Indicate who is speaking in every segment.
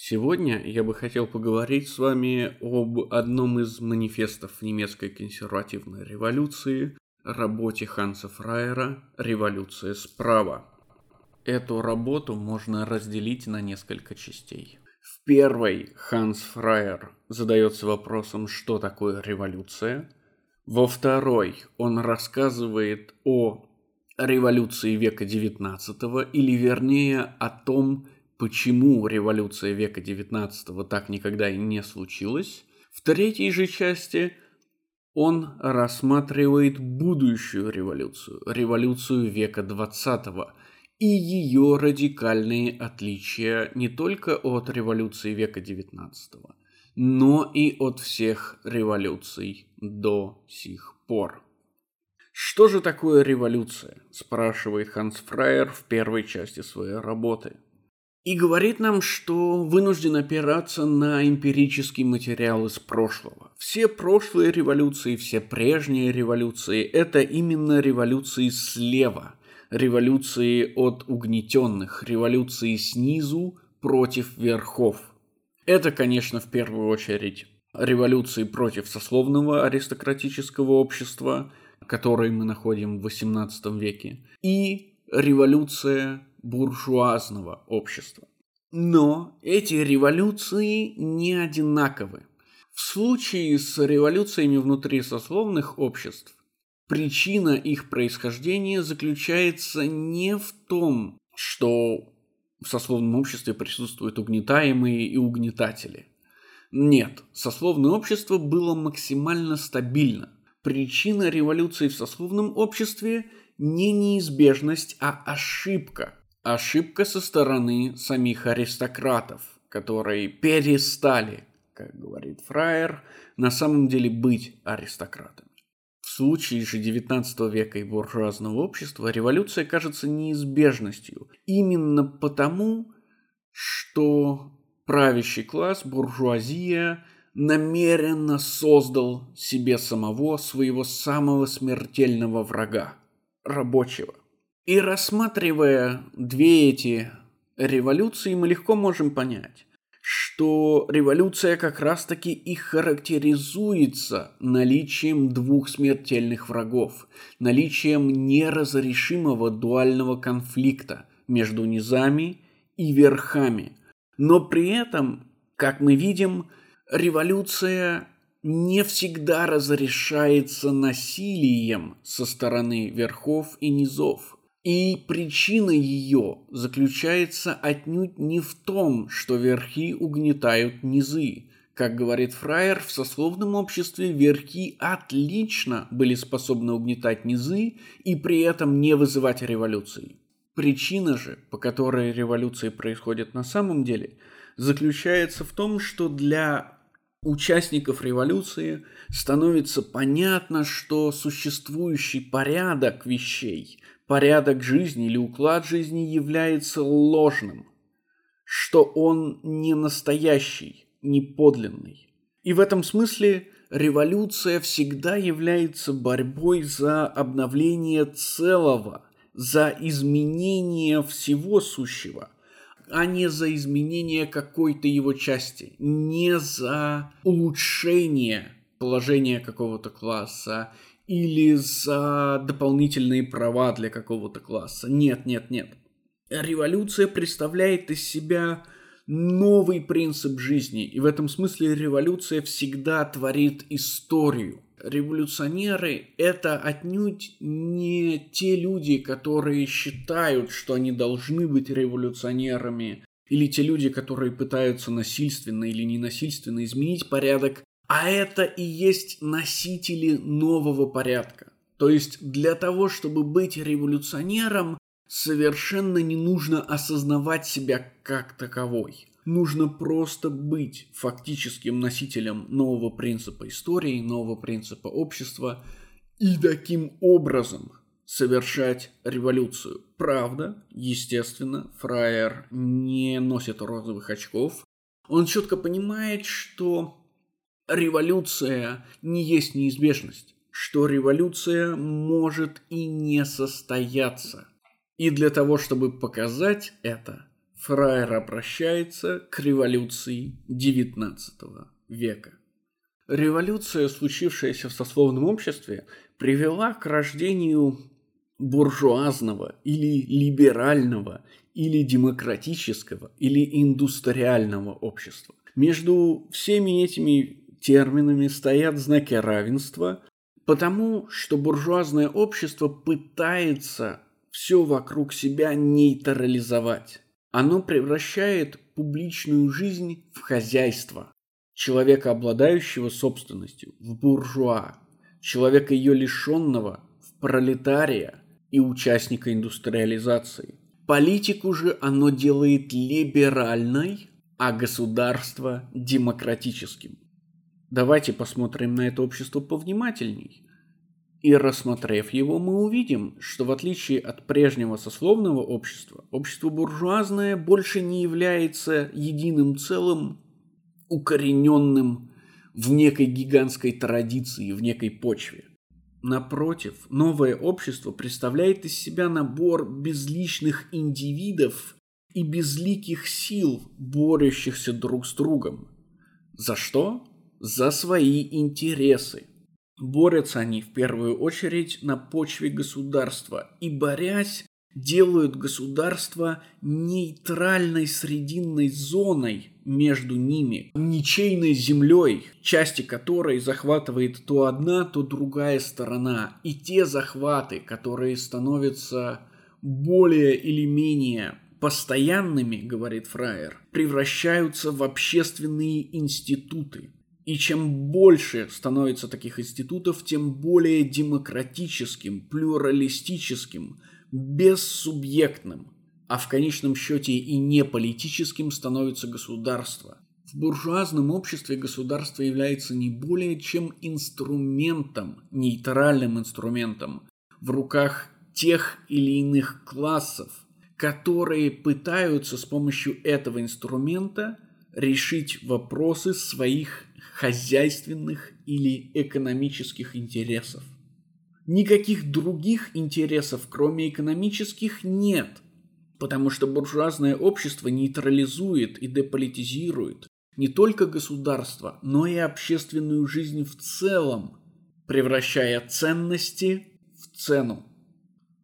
Speaker 1: Сегодня я бы хотел поговорить с вами об одном из манифестов немецкой консервативной революции, работе Ханса Фраера «Революция справа». Эту работу можно разделить на несколько частей. В первой Ханс Фраер задается вопросом, что такое революция. Во второй он рассказывает о революции века XIX, или вернее о том, почему революция века XIX так никогда и не случилась. В третьей же части он рассматривает будущую революцию, революцию века XX, и ее радикальные отличия не только от революции века XIX, но и от всех революций до сих пор. Что же такое революция? спрашивает Ханс Фрайер в первой части своей работы – и говорит нам, что вынужден опираться на эмпирический материал из прошлого. Все прошлые революции, все прежние революции – это именно революции слева, революции от угнетенных, революции снизу против верхов. Это, конечно, в первую очередь революции против сословного аристократического общества, которые мы находим в XVIII веке, и революция буржуазного общества. Но эти революции не одинаковы. В случае с революциями внутри сословных обществ причина их происхождения заключается не в том, что в сословном обществе присутствуют угнетаемые и угнетатели. Нет, сословное общество было максимально стабильно. Причина революции в сословном обществе не неизбежность, а ошибка, ошибка со стороны самих аристократов, которые перестали, как говорит Фраер, на самом деле быть аристократами. В случае же XIX века и буржуазного общества революция кажется неизбежностью именно потому, что правящий класс, буржуазия, намеренно создал себе самого своего самого смертельного врага – рабочего – и рассматривая две эти революции, мы легко можем понять, что революция как раз-таки и характеризуется наличием двух смертельных врагов, наличием неразрешимого дуального конфликта между низами и верхами. Но при этом, как мы видим, революция не всегда разрешается насилием со стороны верхов и низов – и причина ее заключается отнюдь не в том, что верхи угнетают низы. Как говорит Фраер, в сословном обществе верхи отлично были способны угнетать низы и при этом не вызывать революции. Причина же, по которой революции происходят на самом деле, заключается в том, что для участников революции становится понятно, что существующий порядок вещей порядок жизни или уклад жизни является ложным, что он не настоящий, не подлинный. И в этом смысле революция всегда является борьбой за обновление целого, за изменение всего сущего, а не за изменение какой-то его части, не за улучшение положения какого-то класса или за дополнительные права для какого-то класса. Нет, нет, нет. Революция представляет из себя новый принцип жизни, и в этом смысле революция всегда творит историю. Революционеры – это отнюдь не те люди, которые считают, что они должны быть революционерами, или те люди, которые пытаются насильственно или ненасильственно изменить порядок а это и есть носители нового порядка. То есть для того, чтобы быть революционером, совершенно не нужно осознавать себя как таковой. Нужно просто быть фактическим носителем нового принципа истории, нового принципа общества и таким образом совершать революцию. Правда, естественно, Фраер не носит розовых очков. Он четко понимает, что революция не есть неизбежность, что революция может и не состояться. И для того, чтобы показать это, Фраер обращается к революции XIX века. Революция, случившаяся в сословном обществе, привела к рождению буржуазного или либерального или демократического или индустриального общества. Между всеми этими терминами стоят знаки равенства, потому что буржуазное общество пытается все вокруг себя нейтрализовать. Оно превращает публичную жизнь в хозяйство, человека, обладающего собственностью, в буржуа, человека ее лишенного в пролетария и участника индустриализации. Политику же оно делает либеральной, а государство демократическим. Давайте посмотрим на это общество повнимательней. И рассмотрев его, мы увидим, что в отличие от прежнего сословного общества, общество буржуазное больше не является единым целым, укорененным в некой гигантской традиции, в некой почве. Напротив, новое общество представляет из себя набор безличных индивидов и безликих сил, борющихся друг с другом. За что? За свои интересы. Борются они в первую очередь на почве государства и, борясь, делают государство нейтральной срединной зоной между ними, ничейной землей, части которой захватывает то одна, то другая сторона. И те захваты, которые становятся более или менее постоянными, говорит Фраер, превращаются в общественные институты. И чем больше становится таких институтов, тем более демократическим, плюралистическим, бессубъектным, а в конечном счете и не политическим становится государство. В буржуазном обществе государство является не более чем инструментом, нейтральным инструментом, в руках тех или иных классов, которые пытаются с помощью этого инструмента решить вопросы своих хозяйственных или экономических интересов. Никаких других интересов, кроме экономических, нет, потому что буржуазное общество нейтрализует и деполитизирует не только государство, но и общественную жизнь в целом, превращая ценности в цену.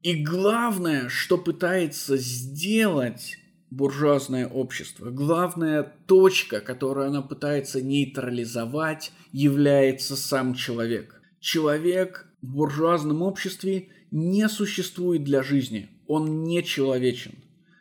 Speaker 1: И главное, что пытается сделать буржуазное общество, главная точка, которую она пытается нейтрализовать, является сам человек. Человек в буржуазном обществе не существует для жизни. Он не человечен.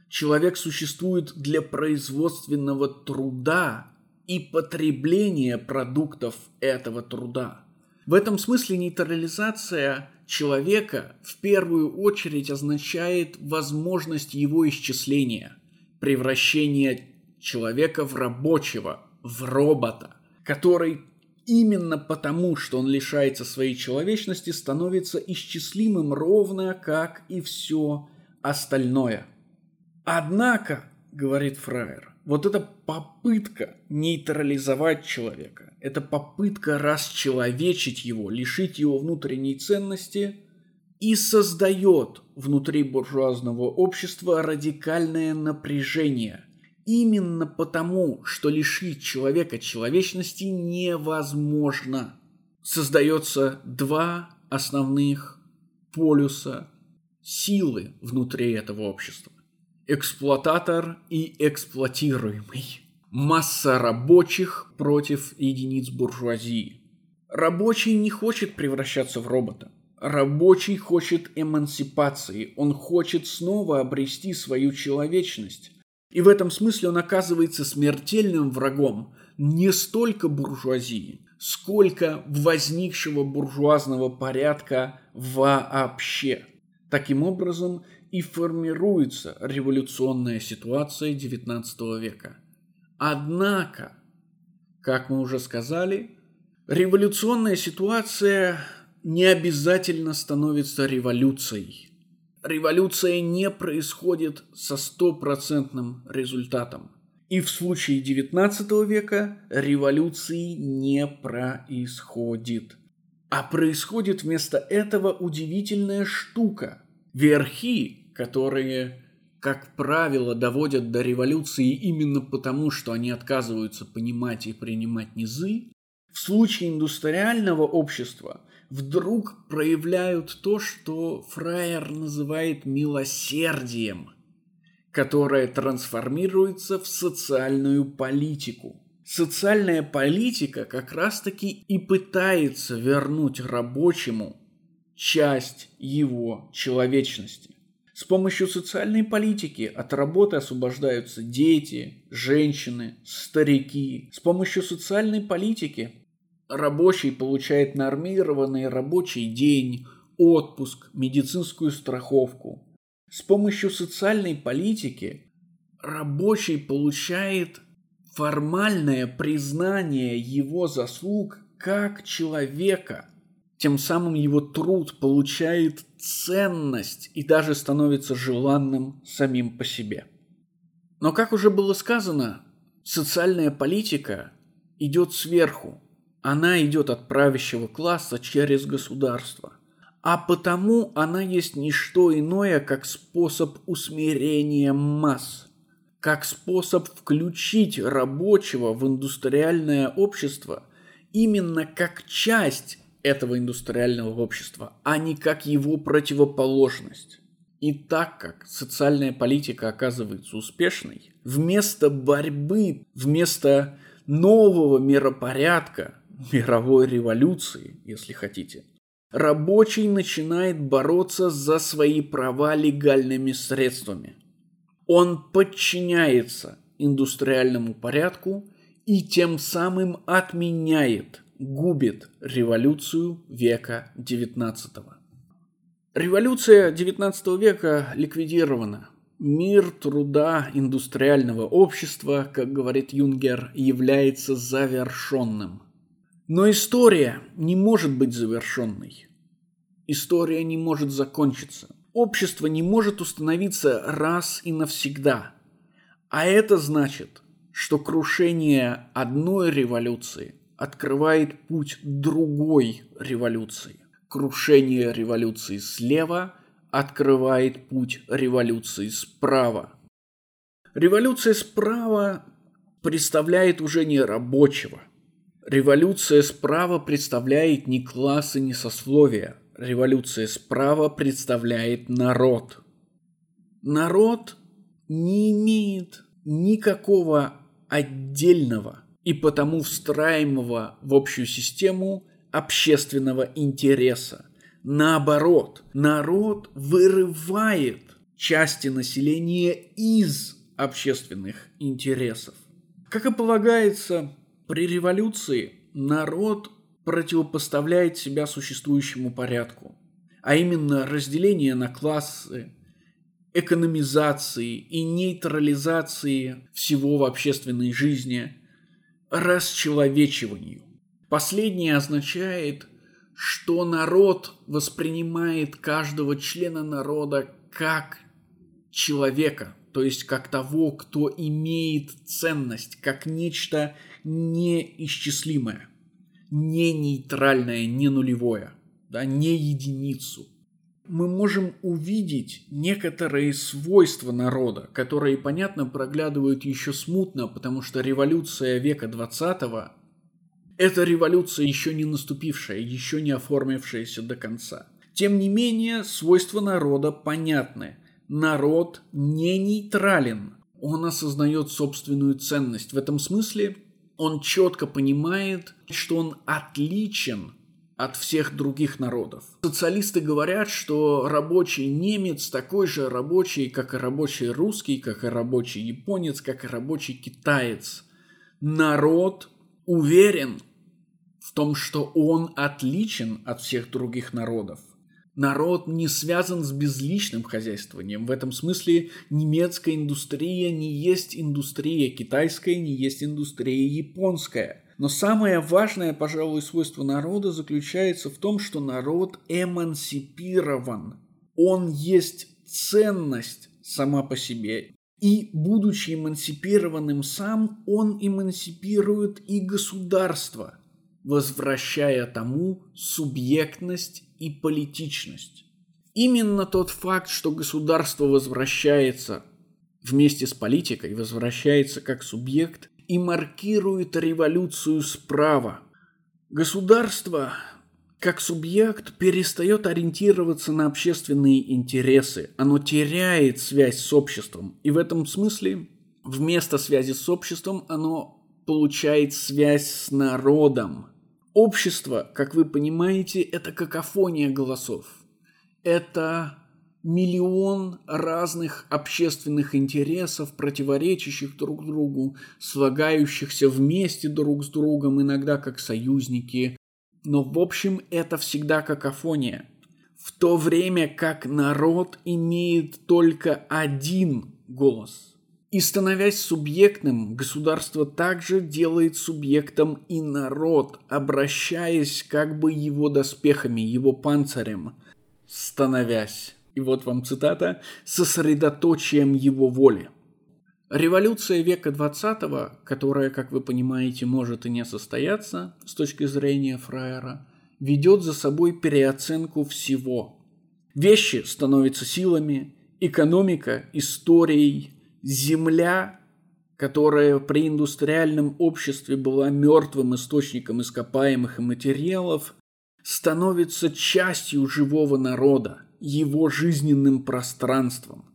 Speaker 1: Человек существует для производственного труда и потребления продуктов этого труда. В этом смысле нейтрализация человека в первую очередь означает возможность его исчисления, превращение человека в рабочего, в робота, который именно потому, что он лишается своей человечности, становится исчислимым ровно как и все остальное. Однако, говорит Фраер, вот эта попытка нейтрализовать человека, эта попытка расчеловечить его, лишить его внутренней ценности и создает внутри буржуазного общества радикальное напряжение – Именно потому, что лишить человека человечности невозможно. Создается два основных полюса силы внутри этого общества. Эксплуататор и эксплуатируемый. Масса рабочих против единиц буржуазии. Рабочий не хочет превращаться в робота. Рабочий хочет эмансипации. Он хочет снова обрести свою человечность. И в этом смысле он оказывается смертельным врагом не столько буржуазии, сколько возникшего буржуазного порядка вообще. Таким образом и формируется революционная ситуация XIX века. Однако, как мы уже сказали, революционная ситуация не обязательно становится революцией – революция не происходит со стопроцентным результатом. И в случае XIX века революции не происходит. А происходит вместо этого удивительная штука. Верхи, которые как правило, доводят до революции именно потому, что они отказываются понимать и принимать низы, в случае индустриального общества вдруг проявляют то, что Фраер называет милосердием, которое трансформируется в социальную политику. Социальная политика как раз-таки и пытается вернуть рабочему часть его человечности. С помощью социальной политики от работы освобождаются дети, женщины, старики. С помощью социальной политики рабочий получает нормированный рабочий день, отпуск, медицинскую страховку. С помощью социальной политики рабочий получает формальное признание его заслуг как человека – тем самым его труд получает ценность и даже становится желанным самим по себе. Но, как уже было сказано, социальная политика идет сверху. Она идет от правящего класса через государство. А потому она есть не что иное, как способ усмирения масс, как способ включить рабочего в индустриальное общество именно как часть этого индустриального общества, а не как его противоположность. И так как социальная политика оказывается успешной, вместо борьбы, вместо нового миропорядка, мировой революции, если хотите, рабочий начинает бороться за свои права легальными средствами. Он подчиняется индустриальному порядку и тем самым отменяет губит революцию века XIX. Революция XIX века ликвидирована. Мир труда индустриального общества, как говорит Юнгер, является завершенным. Но история не может быть завершенной. История не может закончиться. Общество не может установиться раз и навсегда. А это значит, что крушение одной революции – открывает путь другой революции. Крушение революции слева открывает путь революции справа. Революция справа представляет уже не рабочего. Революция справа представляет не классы, не сословия. Революция справа представляет народ. Народ не имеет никакого отдельного и потому встраиваемого в общую систему общественного интереса. Наоборот, народ вырывает части населения из общественных интересов. Как и полагается, при революции народ противопоставляет себя существующему порядку, а именно разделение на классы, экономизации и нейтрализации всего в общественной жизни – расчеловечиванию. Последнее означает, что народ воспринимает каждого члена народа как человека, то есть как того, кто имеет ценность, как нечто неисчислимое, не нейтральное, не нулевое, да, не единицу мы можем увидеть некоторые свойства народа, которые, понятно, проглядывают еще смутно, потому что революция века 20 это революция еще не наступившая, еще не оформившаяся до конца. Тем не менее, свойства народа понятны. Народ не нейтрален, он осознает собственную ценность. В этом смысле он четко понимает, что он отличен от всех других народов. Социалисты говорят, что рабочий немец такой же рабочий, как и рабочий русский, как и рабочий японец, как и рабочий китаец. Народ уверен в том, что он отличен от всех других народов. Народ не связан с безличным хозяйствованием. В этом смысле немецкая индустрия не есть индустрия китайская, не есть индустрия японская – но самое важное, пожалуй, свойство народа заключается в том, что народ эмансипирован. Он есть ценность сама по себе. И, будучи эмансипированным сам, он эмансипирует и государство, возвращая тому субъектность и политичность. Именно тот факт, что государство возвращается вместе с политикой возвращается как субъект и маркирует революцию справа. Государство как субъект перестает ориентироваться на общественные интересы, оно теряет связь с обществом, и в этом смысле вместо связи с обществом оно получает связь с народом. Общество, как вы понимаете, это какофония голосов. Это миллион разных общественных интересов, противоречащих друг другу, слагающихся вместе друг с другом, иногда как союзники. Но в общем это всегда какофония. В то время как народ имеет только один голос. И становясь субъектным, государство также делает субъектом и народ, обращаясь как бы его доспехами, его панцирем, становясь и вот вам цитата, сосредоточием его воли. Революция века 20 которая, как вы понимаете, может и не состояться с точки зрения Фраера, ведет за собой переоценку всего. Вещи становятся силами, экономика – историей, земля, которая при индустриальном обществе была мертвым источником ископаемых и материалов, становится частью живого народа – его жизненным пространством.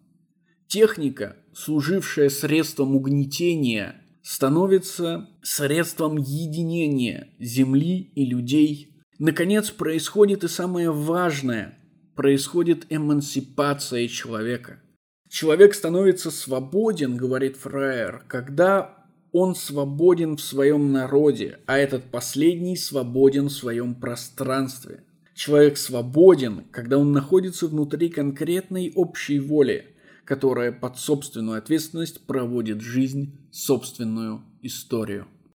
Speaker 1: Техника, служившая средством угнетения, становится средством единения Земли и людей. Наконец, происходит и самое важное – происходит эмансипация человека. Человек становится свободен, говорит Фраер, когда он свободен в своем народе, а этот последний свободен в своем пространстве. Человек свободен, когда он находится внутри конкретной общей воли, которая под собственную ответственность проводит жизнь, собственную историю.